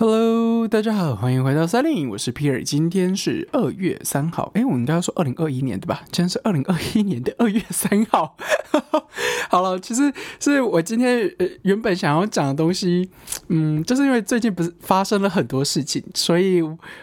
Hello，大家好，欢迎回到三零，我是皮尔今天是二月三号，哎，我们应该说二零二一年对吧？今天是二零二一年的二月三号。好了，其实是我今天呃原本想要讲的东西，嗯，就是因为最近不是发生了很多事情，所以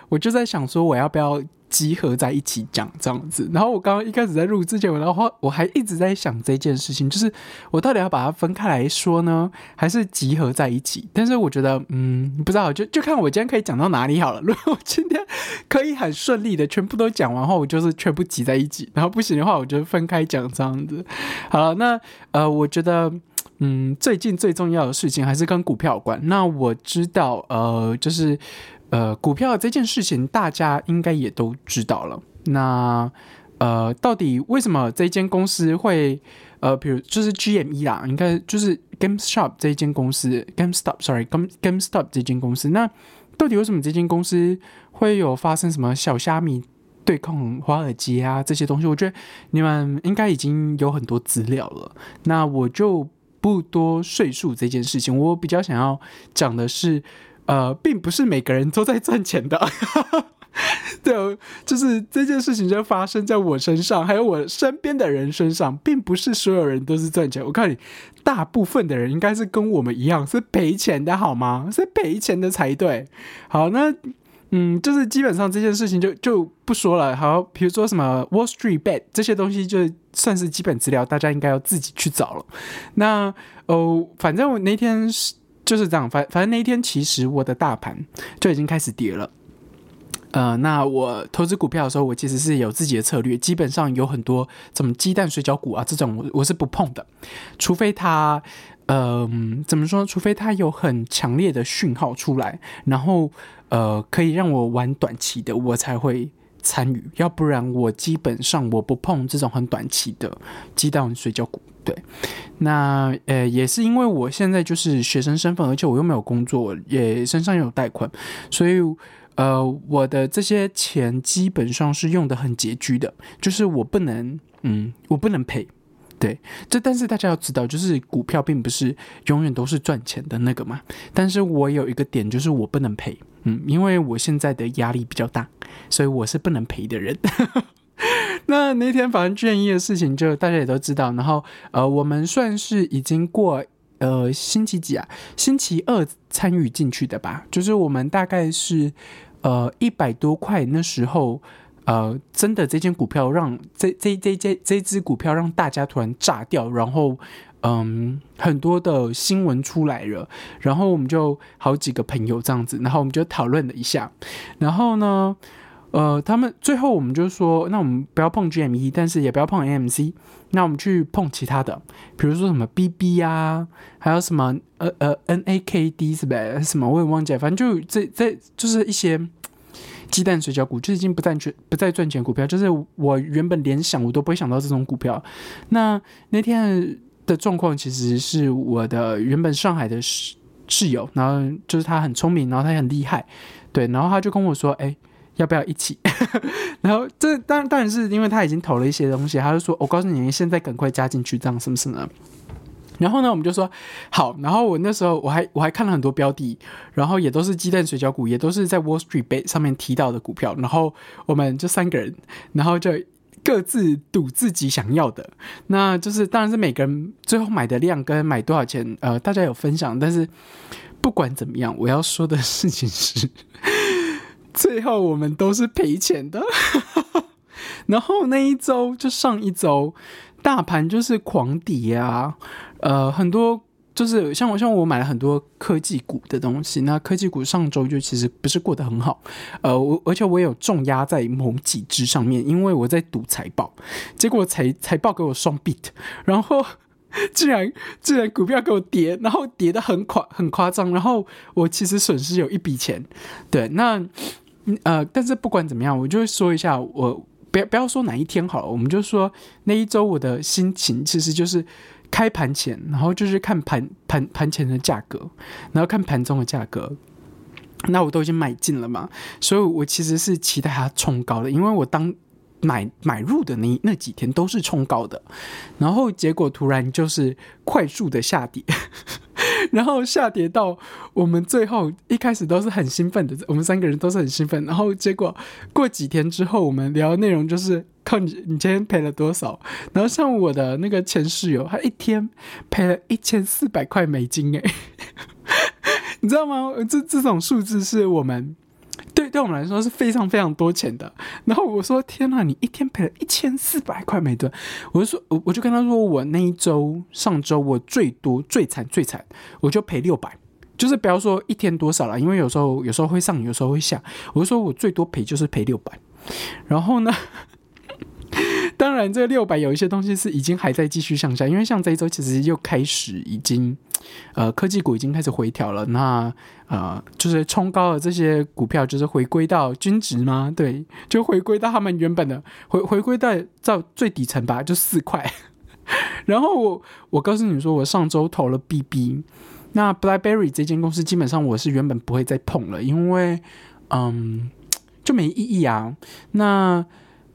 我就在想说，我要不要？集合在一起讲这样子，然后我刚刚一开始在录之前，我然后我还一直在想这件事情，就是我到底要把它分开来说呢，还是集合在一起？但是我觉得，嗯，不知道，就就看我今天可以讲到哪里好了。如果我今天可以很顺利的全部都讲完后，我就是全部集在一起；然后不行的话，我就分开讲这样子。好了，那呃，我觉得，嗯，最近最重要的事情还是跟股票有关。那我知道，呃，就是。呃，股票这件事情大家应该也都知道了。那呃，到底为什么这间公司会呃，比如就是 GME 啦，应该就是 GameStop 这一间公司，GameStop，sorry，Game GameStop 这间公司。那到底为什么这间公司会有发生什么小虾米对抗华尔街啊这些东西？我觉得你们应该已经有很多资料了。那我就不多赘述这件事情。我比较想要讲的是。呃，并不是每个人都在赚钱的，对，就是这件事情就发生在我身上，还有我身边的人身上，并不是所有人都是赚钱。我告诉你，大部分的人应该是跟我们一样是赔钱的，好吗？是赔钱的才对。好，那嗯，就是基本上这件事情就就不说了。好，比如说什么 Wall Street Bet 这些东西，就算是基本资料，大家应该要自己去找了。那哦，反正我那天是。就是这样，反反正那一天其实我的大盘就已经开始跌了。呃，那我投资股票的时候，我其实是有自己的策略，基本上有很多什么鸡蛋水饺股啊这种，我我是不碰的，除非它，嗯，怎么说？除非它有很强烈的讯号出来，然后呃可以让我玩短期的，我才会。参与，要不然我基本上我不碰这种很短期的鸡蛋水饺股。对，那呃也是因为我现在就是学生身份，而且我又没有工作，也身上有贷款，所以呃我的这些钱基本上是用的很拮据的，就是我不能，嗯，我不能赔。对，这但是大家要知道，就是股票并不是永远都是赚钱的那个嘛。但是我有一个点，就是我不能赔，嗯，因为我现在的压力比较大，所以我是不能赔的人。那那天反正卷一的事情，就大家也都知道。然后呃，我们算是已经过呃星期几啊？星期二参与进去的吧？就是我们大概是呃一百多块那时候。呃，真的，这间股票让这这这这这只股票让大家突然炸掉，然后，嗯，很多的新闻出来了，然后我们就好几个朋友这样子，然后我们就讨论了一下，然后呢，呃，他们最后我们就说，那我们不要碰 GME，但是也不要碰 AMC，那我们去碰其他的，比如说什么 BB 啊，还有什么呃呃 NAKD 是呗？什么我也忘记，反正就这这就是一些。鸡蛋水饺股就已经不再赚不再赚钱股票，就是我原本联想我都不会想到这种股票。那那天的状况其实是我的原本上海的室室友，然后就是他很聪明，然后他也很厉害，对，然后他就跟我说：“哎，要不要一起？” 然后这当然当然是因为他已经投了一些东西，他就说：“我告诉你，现在赶快加进去，这样什么什么。”然后呢，我们就说好。然后我那时候我还我还看了很多标的，然后也都是鸡蛋水饺股，也都是在 Wall Street Bet 上面提到的股票。然后我们就三个人，然后就各自赌自己想要的。那就是当然是每个人最后买的量跟买多少钱，呃，大家有分享。但是不管怎么样，我要说的事情是，最后我们都是赔钱的。然后那一周就上一周，大盘就是狂跌啊。呃，很多就是像我像我买了很多科技股的东西，那科技股上周就其实不是过得很好，呃，我而且我有重压在某几只上面，因为我在赌财报，结果财财报给我双 beat，然后 竟然竟然股票给我跌，然后跌的很夸很夸张，然后我其实损失有一笔钱，对，那呃，但是不管怎么样，我就会说一下，我不要不要说哪一天好了，我们就说那一周我的心情其实就是。开盘前，然后就是看盘盘盘前的价格，然后看盘中的价格，那我都已经买进了嘛，所以我其实是期待它冲高的，因为我当买买入的那那几天都是冲高的，然后结果突然就是快速的下跌，然后下跌到我们最后一开始都是很兴奋的，我们三个人都是很兴奋。然后结果过几天之后，我们聊的内容就是靠你你今天赔了多少。然后像我的那个前室友，他一天赔了一千四百块美金，诶，你知道吗？这这种数字是我们。对，对我们来说是非常非常多钱的。然后我说：“天哪，你一天赔了一千四百块每吨。”我就说：“我我就跟他说，我那一周上周我最多最惨最惨，我就赔六百，就是不要说一天多少了，因为有时候有时候会上，有时候会下。我就说我最多赔就是赔六百。然后呢？”当然，这六百有一些东西是已经还在继续向下，因为像这一周其实又开始已经，呃，科技股已经开始回调了。那呃，就是冲高的这些股票，就是回归到均值吗？对，就回归到他们原本的回回归到到最底层吧，就四块。然后我我告诉你说，我上周投了 BB，那 BlackBerry 这间公司基本上我是原本不会再碰了，因为嗯，就没意义啊。那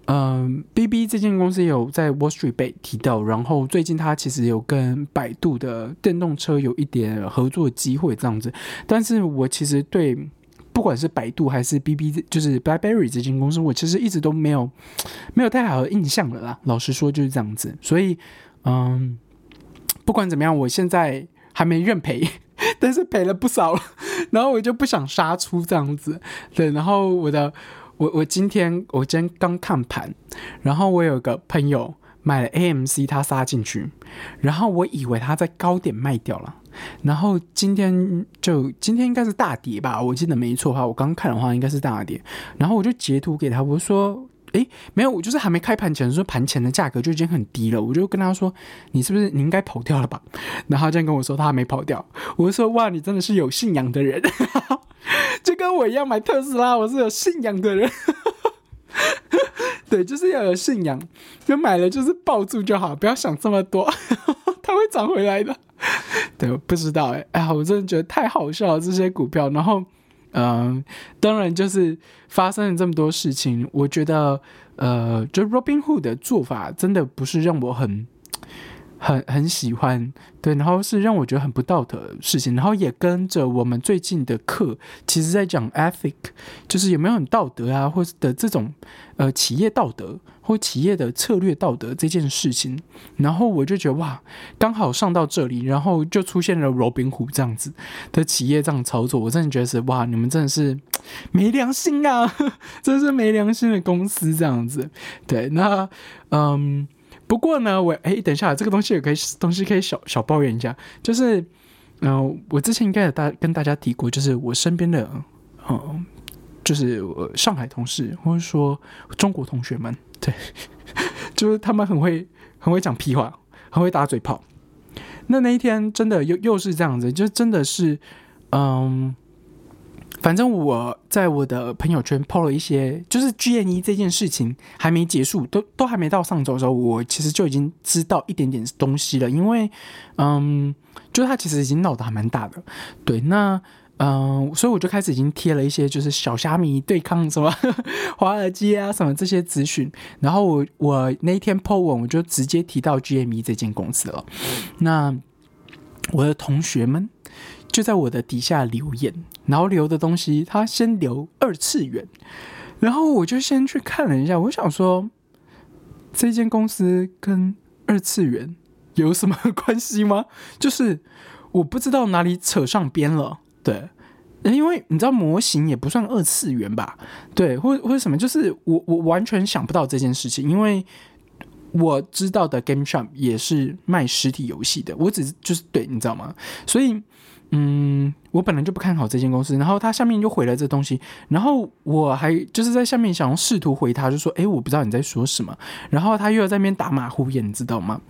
嗯，B B 这间公司有在 Wall Street 被提到，然后最近它其实有跟百度的电动车有一点合作机会这样子，但是我其实对不管是百度还是 B B，就是 BlackBerry 这间公司，我其实一直都没有没有太好的印象了啦。老实说就是这样子，所以嗯，不管怎么样，我现在还没认赔，但是赔了不少了，然后我就不想杀出这样子，对，然后我的。我我今天我今天刚看盘，然后我有个朋友买了 AMC，他杀进去，然后我以为他在高点卖掉了，然后今天就今天应该是大跌吧，我记得没错的话，我刚看的话应该是大跌，然后我就截图给他，我说，诶，没有，我就是还没开盘前说盘前的价格就已经很低了，我就跟他说，你是不是你应该跑掉了吧？然后他这样跟我说他还没跑掉，我就说哇，你真的是有信仰的人。就跟我一样买特斯拉，我是有信仰的人。对，就是要有信仰，就买了就是抱住就好，不要想这么多，它会涨回来的。对，不知道哎，哎，我真的觉得太好笑了这些股票。然后，嗯，当然就是发生了这么多事情，我觉得，呃，就 Robinhood 的做法真的不是让我很。很很喜欢，对，然后是让我觉得很不道德的事情，然后也跟着我们最近的课，其实在讲 ethic，就是有没有很道德啊，或者的这种呃企业道德或企业的策略道德这件事情，然后我就觉得哇，刚好上到这里，然后就出现了 Robin 虎这样子的企业这样操作，我真的觉得是哇，你们真的是没良心啊，真是没良心的公司这样子，对，那嗯。不过呢，我哎，等一下，这个东西也可以，东西可以小小抱怨一下，就是，嗯，我之前应该有大跟大家提过，就是我身边的，嗯，就是上海同事或者说中国同学们，对，就是他们很会很会讲屁话，很会打嘴炮。那那一天真的又又是这样子，就真的是，嗯。反正我在我的朋友圈 po 了一些，就是 G N E 这件事情还没结束，都都还没到上周的时候，我其实就已经知道一点点东西了。因为，嗯，就他其实已经闹得还蛮大的，对，那，嗯，所以我就开始已经贴了一些，就是小虾米对抗什么 华尔街啊什么这些资讯。然后我我那一天 po 文，我就直接提到 G M E 这间公司了。那我的同学们。就在我的底下留言，然后留的东西，他先留二次元，然后我就先去看了一下，我想说，这间公司跟二次元有什么关系吗？就是我不知道哪里扯上边了，对，因为你知道模型也不算二次元吧，对，或或者什么，就是我我完全想不到这件事情，因为我知道的 Game Shop 也是卖实体游戏的，我只就是对，你知道吗？所以。嗯，我本来就不看好这间公司，然后他下面就回了这东西，然后我还就是在下面想要试图回他，就说，哎，我不知道你在说什么，然后他又要在那边打马虎眼，你知道吗？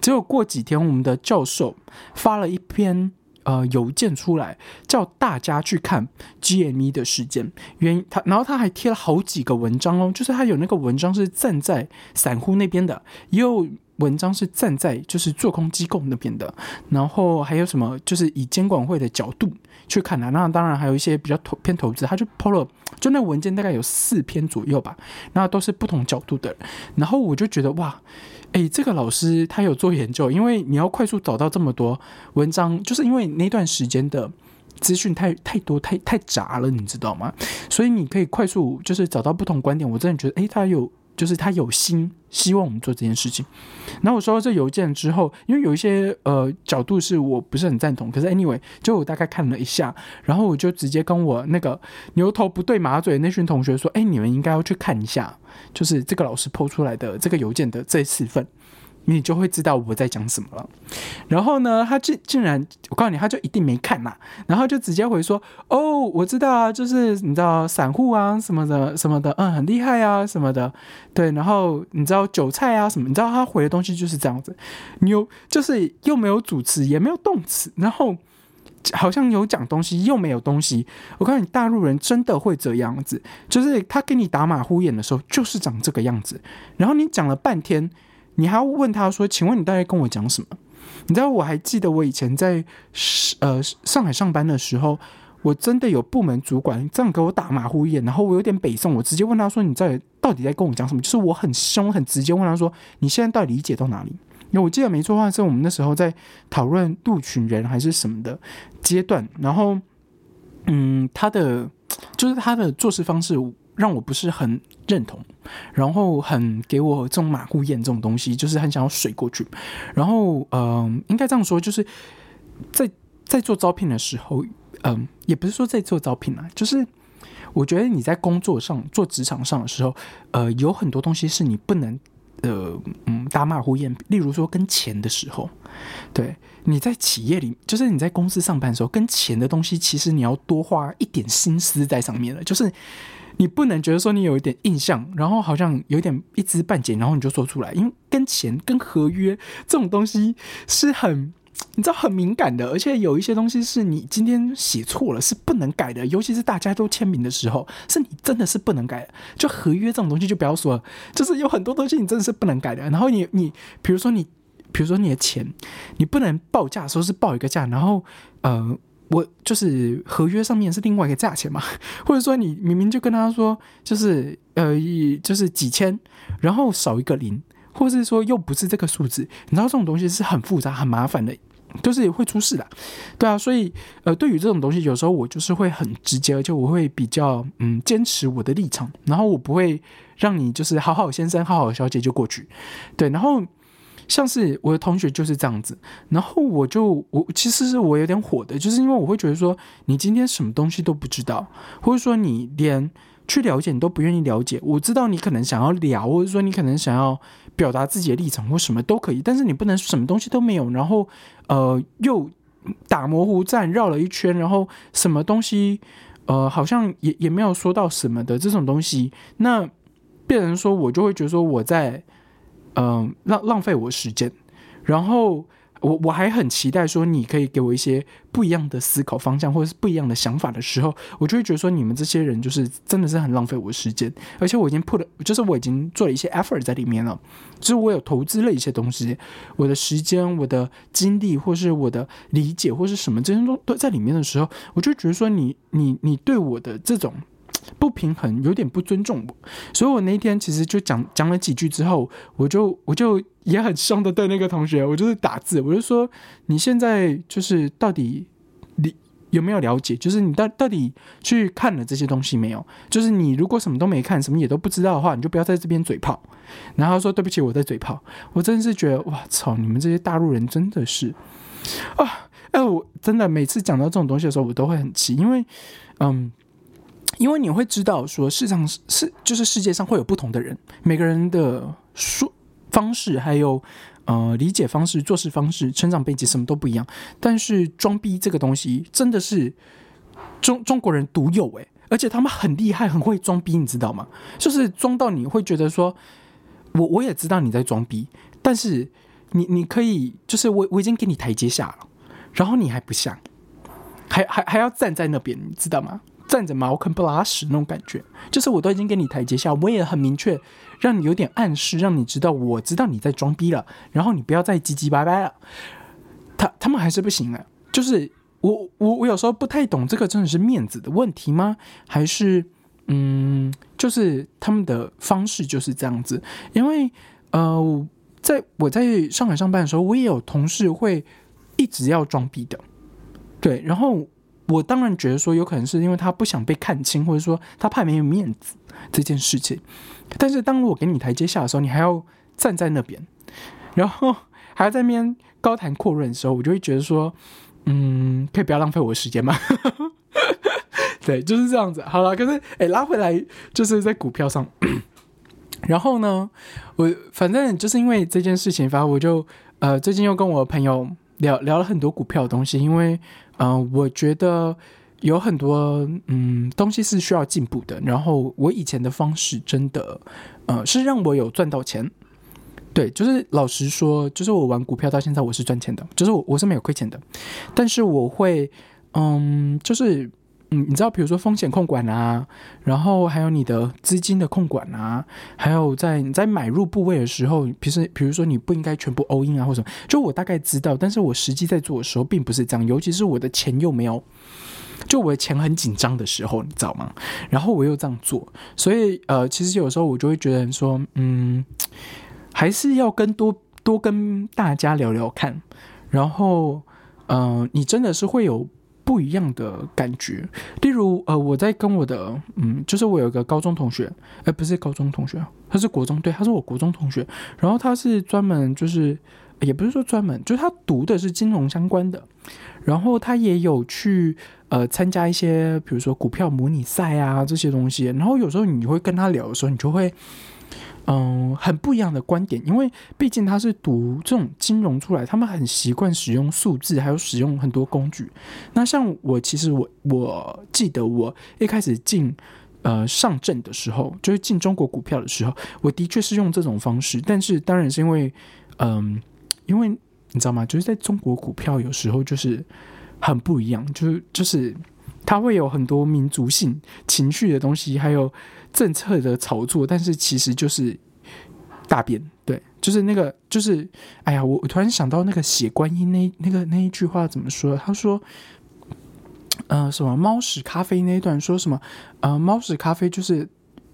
结果过几天，我们的教授发了一篇呃邮件出来，叫大家去看 GME 的事件，原因他，然后他还贴了好几个文章哦，就是他有那个文章是站在散户那边的，也有。文章是站在就是做空机构那边的，然后还有什么就是以监管会的角度去看的，那当然还有一些比较投偏投资，他就抛了，就那文件大概有四篇左右吧，那都是不同角度的，然后我就觉得哇，哎，这个老师他有做研究，因为你要快速找到这么多文章，就是因为那段时间的资讯太太多太太杂了，你知道吗？所以你可以快速就是找到不同观点。我真的觉得，哎，他有。就是他有心希望我们做这件事情，然后我收到这邮件之后，因为有一些呃角度是我不是很赞同，可是 anyway，就我大概看了一下，然后我就直接跟我那个牛头不对马嘴那群同学说，哎，你们应该要去看一下，就是这个老师抛出来的这个邮件的这四份。你就会知道我在讲什么了。然后呢，他竟竟然，我告诉你，他就一定没看呐。然后就直接回说：“哦，我知道啊，就是你知道散户啊什么的什么的，嗯，很厉害啊什么的。对，然后你知道韭菜啊什么，你知道他回的东西就是这样子。你有就是又没有主词，也没有动词，然后好像有讲东西又没有东西。我告诉你，大陆人真的会这样子，就是他跟你打马虎眼的时候，就是长这个样子。然后你讲了半天。”你还要问他说：“请问你大概跟我讲什么？”你知道我还记得我以前在呃上海上班的时候，我真的有部门主管这样给我打马虎眼，然后我有点北宋，我直接问他说：“你在到底在跟我讲什么？”就是我很凶很直接问他说：“你现在到底理解到哪里？”因为我记得没错的话，是我们那时候在讨论录取人还是什么的阶段，然后嗯，他的就是他的做事方式。让我不是很认同，然后很给我这种马虎眼这种东西，就是很想要水过去。然后，嗯，应该这样说，就是在在做招聘的时候，嗯，也不是说在做招聘啊，就是我觉得你在工作上做职场上的时候，呃，有很多东西是你不能，呃，嗯，打马虎眼。例如说跟钱的时候，对，你在企业里，就是你在公司上班的时候，跟钱的东西，其实你要多花一点心思在上面了，就是。你不能觉得说你有一点印象，然后好像有点一知半解，然后你就说出来，因为跟钱、跟合约这种东西是很，你知道很敏感的，而且有一些东西是你今天写错了是不能改的，尤其是大家都签名的时候，是你真的是不能改。就合约这种东西就不要说，就是有很多东西你真的是不能改的。然后你你比如说你，比如说你的钱，你不能报价的时候是报一个价，然后呃。我就是合约上面是另外一个价钱嘛，或者说你明明就跟他说就是呃就是几千，然后少一个零，或是说又不是这个数字，你知道这种东西是很复杂很麻烦的，就是会出事的，对啊，所以呃对于这种东西，有时候我就是会很直接，而且我会比较嗯坚持我的立场，然后我不会让你就是好好先生好好小姐就过去，对，然后。像是我的同学就是这样子，然后我就我其实是我有点火的，就是因为我会觉得说你今天什么东西都不知道，或者说你连去了解你都不愿意了解。我知道你可能想要聊，或者说你可能想要表达自己的立场或什么都可以，但是你不能什么东西都没有，然后呃又打模糊战绕了一圈，然后什么东西呃好像也也没有说到什么的这种东西，那变成说我就会觉得说我在。嗯，浪浪费我时间，然后我我还很期待说你可以给我一些不一样的思考方向，或者是不一样的想法的时候，我就会觉得说你们这些人就是真的是很浪费我时间，而且我已经 put 了，就是我已经做了一些 effort 在里面了，就是我有投资了一些东西，我的时间、我的精力，或是我的理解，或是什么这些都都在里面的时候，我就觉得说你你你对我的这种。不平衡，有点不尊重我，所以我那天其实就讲讲了几句之后，我就我就也很凶的对那个同学，我就是打字，我就说你现在就是到底你有没有了解？就是你到到底去看了这些东西没有？就是你如果什么都没看，什么也都不知道的话，你就不要在这边嘴炮。然后说对不起，我在嘴炮。我真的是觉得哇操，你们这些大陆人真的是啊！哎，我真的每次讲到这种东西的时候，我都会很气，因为嗯。因为你会知道，说世上是就是世界上会有不同的人，每个人的说方式，还有呃理解方式、做事方式、成长背景什么都不一样。但是装逼这个东西真的是中中国人独有诶，而且他们很厉害，很会装逼，你知道吗？就是装到你会觉得说，我我也知道你在装逼，但是你你可以就是我我已经给你台阶下了，然后你还不下，还还还要站在那边，你知道吗？站着茅坑不拉屎那种感觉，就是我都已经给你台阶下，我也很明确，让你有点暗示，让你知道我知道你在装逼了，然后你不要再唧唧歪歪了。他他们还是不行啊，就是我我我有时候不太懂这个真的是面子的问题吗？还是嗯，就是他们的方式就是这样子？因为呃，在我在上海上班的时候，我也有同事会一直要装逼的，对，然后我当然觉得说有可能是因为他不想被看清，或者说他怕没有面子这件事情。但是当我给你台阶下的时候，你还要站在那边，然后还要在那边高谈阔论的时候，我就会觉得说，嗯，可以不要浪费我的时间吗？对，就是这样子。好了，可是哎，拉回来就是在股票上。然后呢，我反正就是因为这件事情，反正我就呃最近又跟我朋友聊聊了很多股票的东西，因为嗯，我觉得有很多嗯东西是需要进步的。然后我以前的方式真的呃是让我有赚到钱，对，就是老实说，就是我玩股票到现在我是赚钱的，就是我我是没有亏钱的，但是我会嗯就是。嗯，你知道，比如说风险控管啊，然后还有你的资金的控管啊，还有在你在买入部位的时候，比如比如说你不应该全部 all in 啊，或什么，就我大概知道，但是我实际在做的时候并不是这样，尤其是我的钱又没有，就我的钱很紧张的时候，你知道吗？然后我又这样做，所以呃，其实有时候我就会觉得说，嗯，还是要跟多多跟大家聊聊看，然后嗯，你真的是会有。不一样的感觉，例如，呃，我在跟我的，嗯，就是我有一个高中同学，哎，不是高中同学，他是国中，对，他是我国中同学，然后他是专门，就是也不是说专门，就是他读的是金融相关的，然后他也有去，呃，参加一些，比如说股票模拟赛啊这些东西，然后有时候你会跟他聊的时候，你就会。嗯，很不一样的观点，因为毕竟他是读这种金融出来，他们很习惯使用数字，还有使用很多工具。那像我，其实我我记得我一开始进呃上证的时候，就是进中国股票的时候，我的确是用这种方式。但是当然是因为，嗯，因为你知道吗？就是在中国股票有时候就是很不一样，就是就是它会有很多民族性情绪的东西，还有。政策的炒作，但是其实就是大便，对，就是那个，就是，哎呀，我我突然想到那个写观音那那个那一句话怎么说？他说，呃，什么猫屎咖啡那一段说什么？呃，猫屎咖啡就是，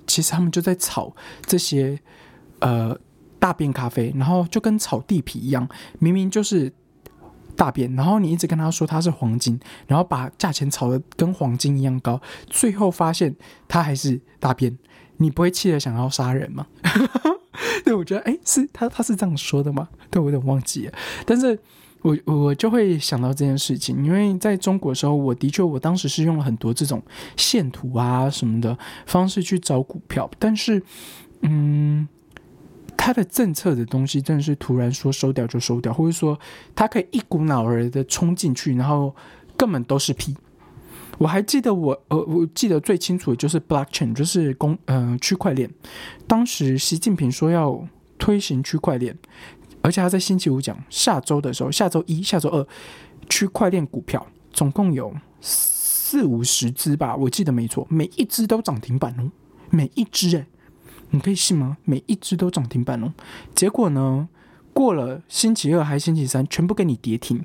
其实他们就在炒这些呃大便咖啡，然后就跟炒地皮一样，明明就是。大便，然后你一直跟他说它是黄金，然后把价钱炒得跟黄金一样高，最后发现它还是大便，你不会气得想要杀人吗？对，我觉得，哎，是他他是这样说的吗？对我有点忘记了，但是我我就会想到这件事情，因为在中国的时候，我的确我当时是用了很多这种线图啊什么的方式去找股票，但是，嗯。他的政策的东西真的是突然说收掉就收掉，或者说他可以一股脑儿的冲进去，然后根本都是屁。我还记得我呃，我记得最清楚的就是 blockchain，就是公嗯区块链。当时习近平说要推行区块链，而且他在星期五讲下周的时候，下周一、下周二区块链股票总共有四五十只吧，我记得没错，每一只都涨停板哦，每一只哎。你可以信吗？每一只都涨停板哦。结果呢？过了星期二还星期三，全部给你跌停，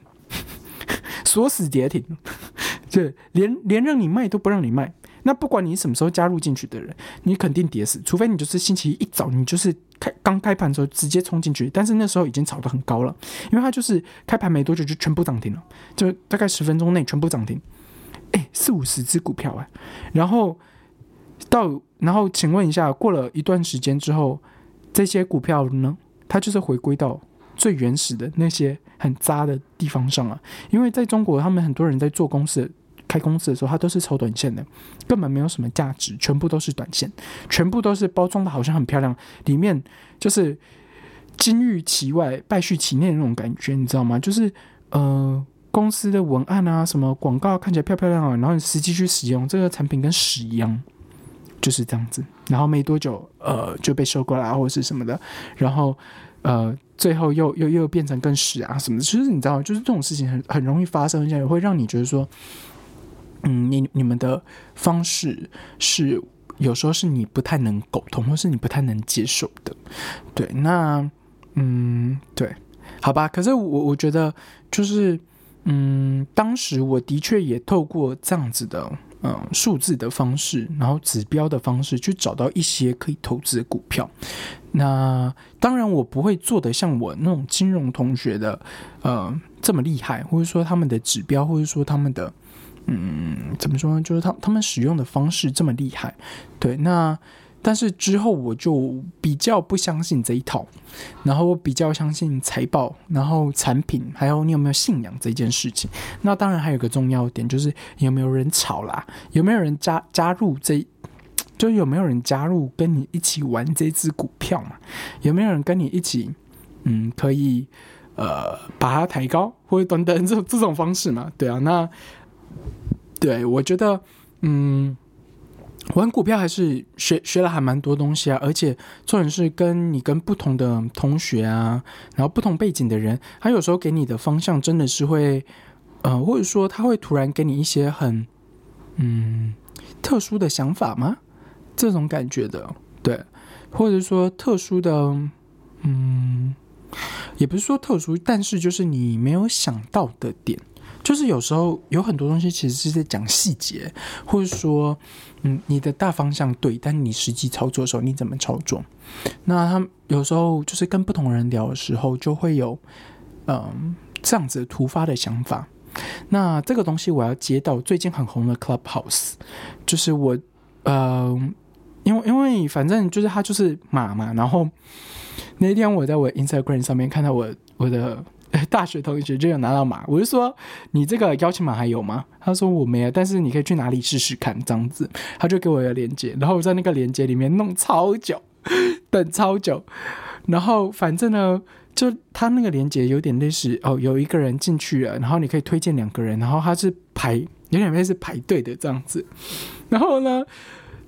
锁死跌停，对，连连让你卖都不让你卖。那不管你什么时候加入进去的人，你肯定跌死。除非你就是星期一早，你就是开刚开盘的时候直接冲进去，但是那时候已经炒得很高了，因为它就是开盘没多久就全部涨停了，就大概十分钟内全部涨停。哎，四五十只股票哎，然后。到，然后请问一下，过了一段时间之后，这些股票呢，它就是回归到最原始的那些很渣的地方上了。因为在中国，他们很多人在做公司、开公司的时候，他都是炒短线的，根本没有什么价值，全部都是短线，全部都是包装的好像很漂亮，里面就是金玉其外，败絮其内那种感觉，你知道吗？就是呃，公司的文案啊，什么广告看起来漂漂亮亮，然后你实际去使用这个产品跟屎一样。就是这样子，然后没多久，呃，就被收购了，或者是什么的，然后，呃，最后又又又变成更屎啊什么的。其实你知道，就是这种事情很很容易发生，而且会让你觉得说，嗯，你你们的方式是有时候是你不太能沟通，或是你不太能接受的。对，那，嗯，对，好吧。可是我我觉得，就是，嗯，当时我的确也透过这样子的。嗯数字的方式，然后指标的方式去找到一些可以投资的股票。那当然，我不会做的像我那种金融同学的呃这么厉害，或者说他们的指标，或者说他们的嗯怎么说呢？就是他他们使用的方式这么厉害。对，那。但是之后我就比较不相信这一套，然后我比较相信财报，然后产品，还有你有没有信仰这件事情。那当然还有个重要点就是有没有人炒啦，有没有人加加入这，就有没有人加入跟你一起玩这只股票嘛？有没有人跟你一起，嗯，可以呃把它抬高或者等等这这种方式嘛？对啊，那对我觉得嗯。玩股票还是学学了还蛮多东西啊，而且重点是跟你跟不同的同学啊，然后不同背景的人，他有时候给你的方向真的是会，呃，或者说他会突然给你一些很嗯特殊的想法吗？这种感觉的，对，或者说特殊的，嗯，也不是说特殊，但是就是你没有想到的点。就是有时候有很多东西其实是在讲细节，或者说，嗯，你的大方向对，但你实际操作的时候你怎么操作？那他有时候就是跟不同人聊的时候，就会有嗯这样子突发的想法。那这个东西我要接到最近很红的 Clubhouse，就是我呃，因为因为反正就是他就是马嘛，然后那天我在我 Instagram 上面看到我我的。大学同学就有拿到码，我就说你这个邀请码还有吗？他说我没有，但是你可以去哪里试试看这样子。他就给我一个链接，然后我在那个链接里面弄超久，等超久。然后反正呢，就他那个链接有点类似哦，有一个人进去了，然后你可以推荐两个人，然后他是排有点类似排队的这样子。然后呢，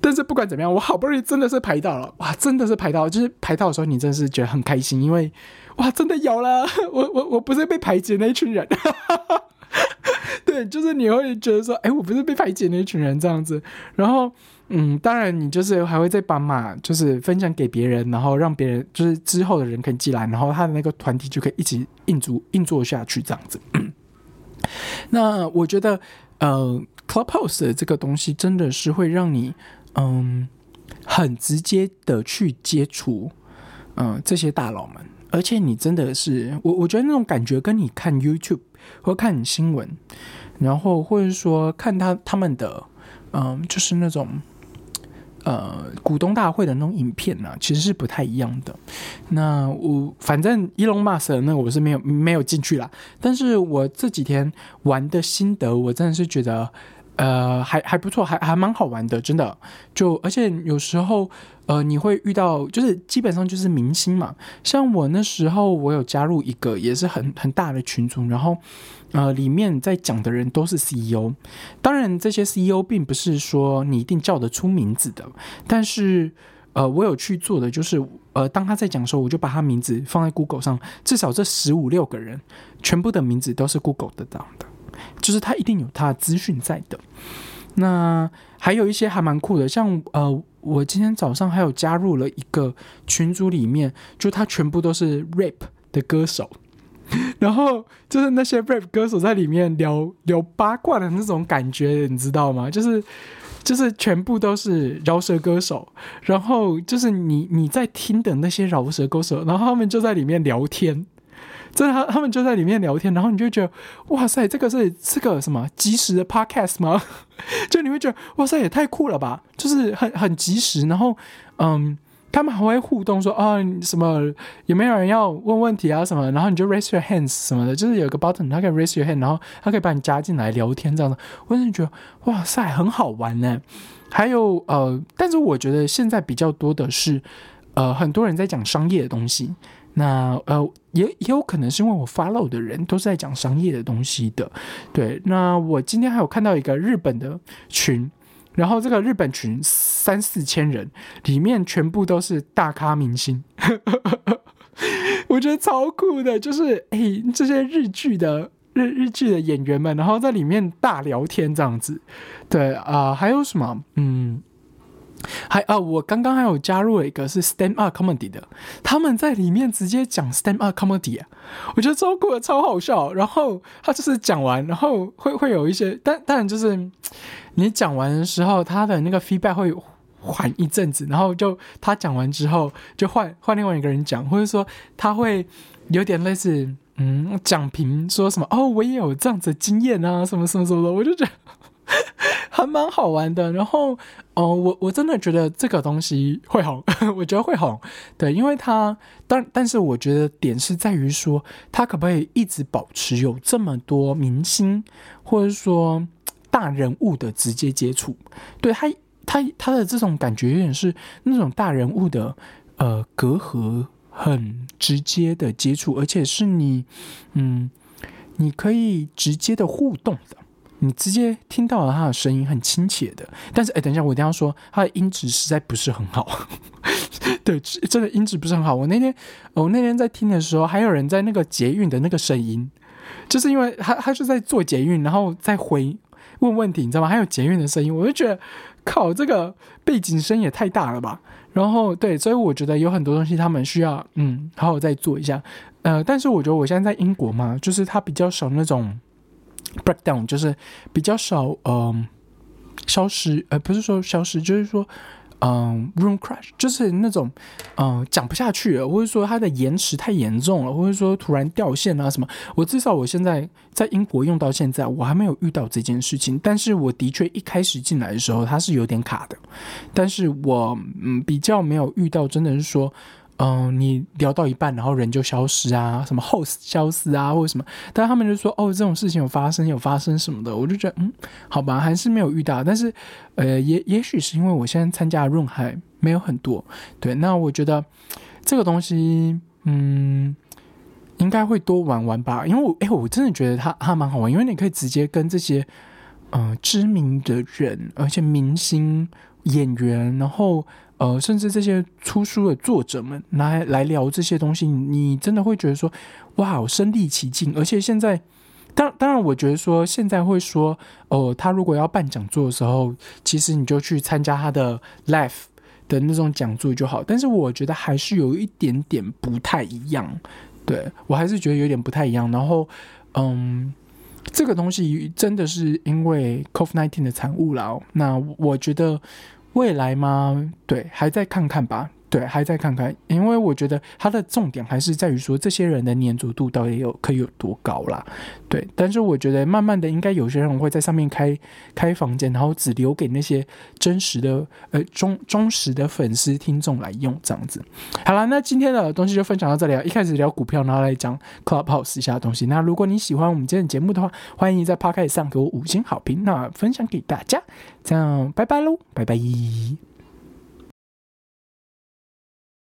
但是不管怎么样，我好不容易真的是排到了，哇，真的是排到，就是排到的时候，你真的是觉得很开心，因为。哇，真的有了！我我我不是被排挤那一群人，对，就是你会觉得说，哎，我不是被排挤那一群人这样子。然后，嗯，当然你就是还会再把马就是分享给别人，然后让别人就是之后的人可以进来，然后他的那个团体就可以一起运作运作下去这样子。那我觉得，呃，Clubhouse 这个东西真的是会让你，嗯，很直接的去接触，嗯，这些大佬们。而且你真的是我，我觉得那种感觉跟你看 YouTube 或看新闻，然后或者说看他他们的，嗯，就是那种呃股东大会的那种影片呢，其实是不太一样的。那我反正 Elon Musk 那我是没有没有进去啦，但是我这几天玩的心得，我真的是觉得。呃，还还不错，还还蛮好玩的，真的。就而且有时候，呃，你会遇到，就是基本上就是明星嘛。像我那时候，我有加入一个也是很很大的群组，然后，呃，里面在讲的人都是 CEO。当然，这些 CEO 并不是说你一定叫得出名字的，但是，呃，我有去做的就是，呃，当他在讲的时候，我就把他名字放在 Google 上，至少这十五六个人全部的名字都是 Google 得到的。就是他一定有他的资讯在的，那还有一些还蛮酷的，像呃，我今天早上还有加入了一个群组里面，就他全部都是 rap 的歌手，然后就是那些 rap 歌手在里面聊聊八卦的那种感觉，你知道吗？就是就是全部都是饶舌歌手，然后就是你你在听的那些饶舌歌手，然后他们就在里面聊天。真的，他他们就在里面聊天，然后你就觉得，哇塞，这个是是个什么即时的 podcast 吗？就你会觉得，哇塞，也太酷了吧！就是很很及时，然后，嗯，他们还会互动，说啊，什么有没有人要问问题啊什么？然后你就 raise your hands 什么的，就是有个 button，他可以 raise your hand，然后他可以把你加进来聊天这样的。我真的觉得，哇塞，很好玩呢。还有呃，但是我觉得现在比较多的是，呃，很多人在讲商业的东西。那呃，也也有可能是因为我 follow 的人都是在讲商业的东西的，对。那我今天还有看到一个日本的群，然后这个日本群三四千人，里面全部都是大咖明星，我觉得超酷的，就是哎，这些日剧的日日剧的演员们，然后在里面大聊天这样子，对啊，还有什么？嗯。还啊，我刚刚还有加入了一个是 stand up comedy 的，他们在里面直接讲 stand up comedy 啊，我觉得超酷的，超好笑。然后他就是讲完，然后会会有一些，但当然就是你讲完的时候，他的那个 feedback 会缓一阵子，然后就他讲完之后，就换换另外一个人讲，或者说他会有点类似嗯讲评说什么哦，我也有这样子经验啊，什么什么什么的，我就觉得。还蛮好玩的，然后，哦，我我真的觉得这个东西会红，我觉得会红，对，因为它，但但是我觉得点是在于说，它可不可以一直保持有这么多明星或者说大人物的直接接触，对他，他他的这种感觉有点是那种大人物的呃隔阂很直接的接触，而且是你，嗯，你可以直接的互动的。你直接听到了他的声音，很亲切的。但是，哎，等一下，我一定要说，他的音质实在不是很好。对，真的音质不是很好。我那天，我那天在听的时候，还有人在那个捷运的那个声音，就是因为他他是在做捷运，然后再回问问题，你知道吗？还有捷运的声音，我就觉得，靠，这个背景声也太大了吧。然后，对，所以我觉得有很多东西他们需要，嗯，好好再做一下。呃，但是我觉得我现在在英国嘛，就是他比较少那种。Breakdown 就是比较少，嗯，消失，呃，不是说消失，就是说，嗯，room crash，就是那种，嗯，讲不下去了，或者说它的延迟太严重了，或者说突然掉线啊什么。我至少我现在在英国用到现在，我还没有遇到这件事情。但是我的确一开始进来的时候，它是有点卡的，但是我嗯比较没有遇到，真的是说。嗯，你聊到一半，然后人就消失啊，什么 host 消失啊，或者什么，但他们就说哦，这种事情有发生，有发生什么的，我就觉得嗯，好吧，还是没有遇到。但是，呃，也也许是因为我现在参加的 room 还没有很多，对，那我觉得这个东西，嗯，应该会多玩玩吧，因为我，哎，我真的觉得它它蛮好玩，因为你可以直接跟这些，嗯，知名的人，而且明星演员，然后。呃，甚至这些出书的作者们来来聊这些东西，你真的会觉得说，哇，身临其境。而且现在，当当然，我觉得说现在会说，哦，他如果要办讲座的时候，其实你就去参加他的 live 的那种讲座就好。但是我觉得还是有一点点不太一样，对我还是觉得有点不太一样。然后，嗯，这个东西真的是因为 COVID nineteen 的产物了。那我觉得。未来吗？对，还在看看吧。对，还在看看，因为我觉得它的重点还是在于说，这些人的粘着度到底有可以有多高啦。对，但是我觉得慢慢的，应该有些人会在上面开开房间，然后只留给那些真实的呃忠忠实的粉丝听众来用这样子。好了，那今天的东西就分享到这里了。一开始聊股票，然后来讲 Clubhouse 一下东西。那如果你喜欢我们今天的节目的话，欢迎在 p o c a s t 上给我五星好评，那分享给大家。这样，拜拜喽，拜拜。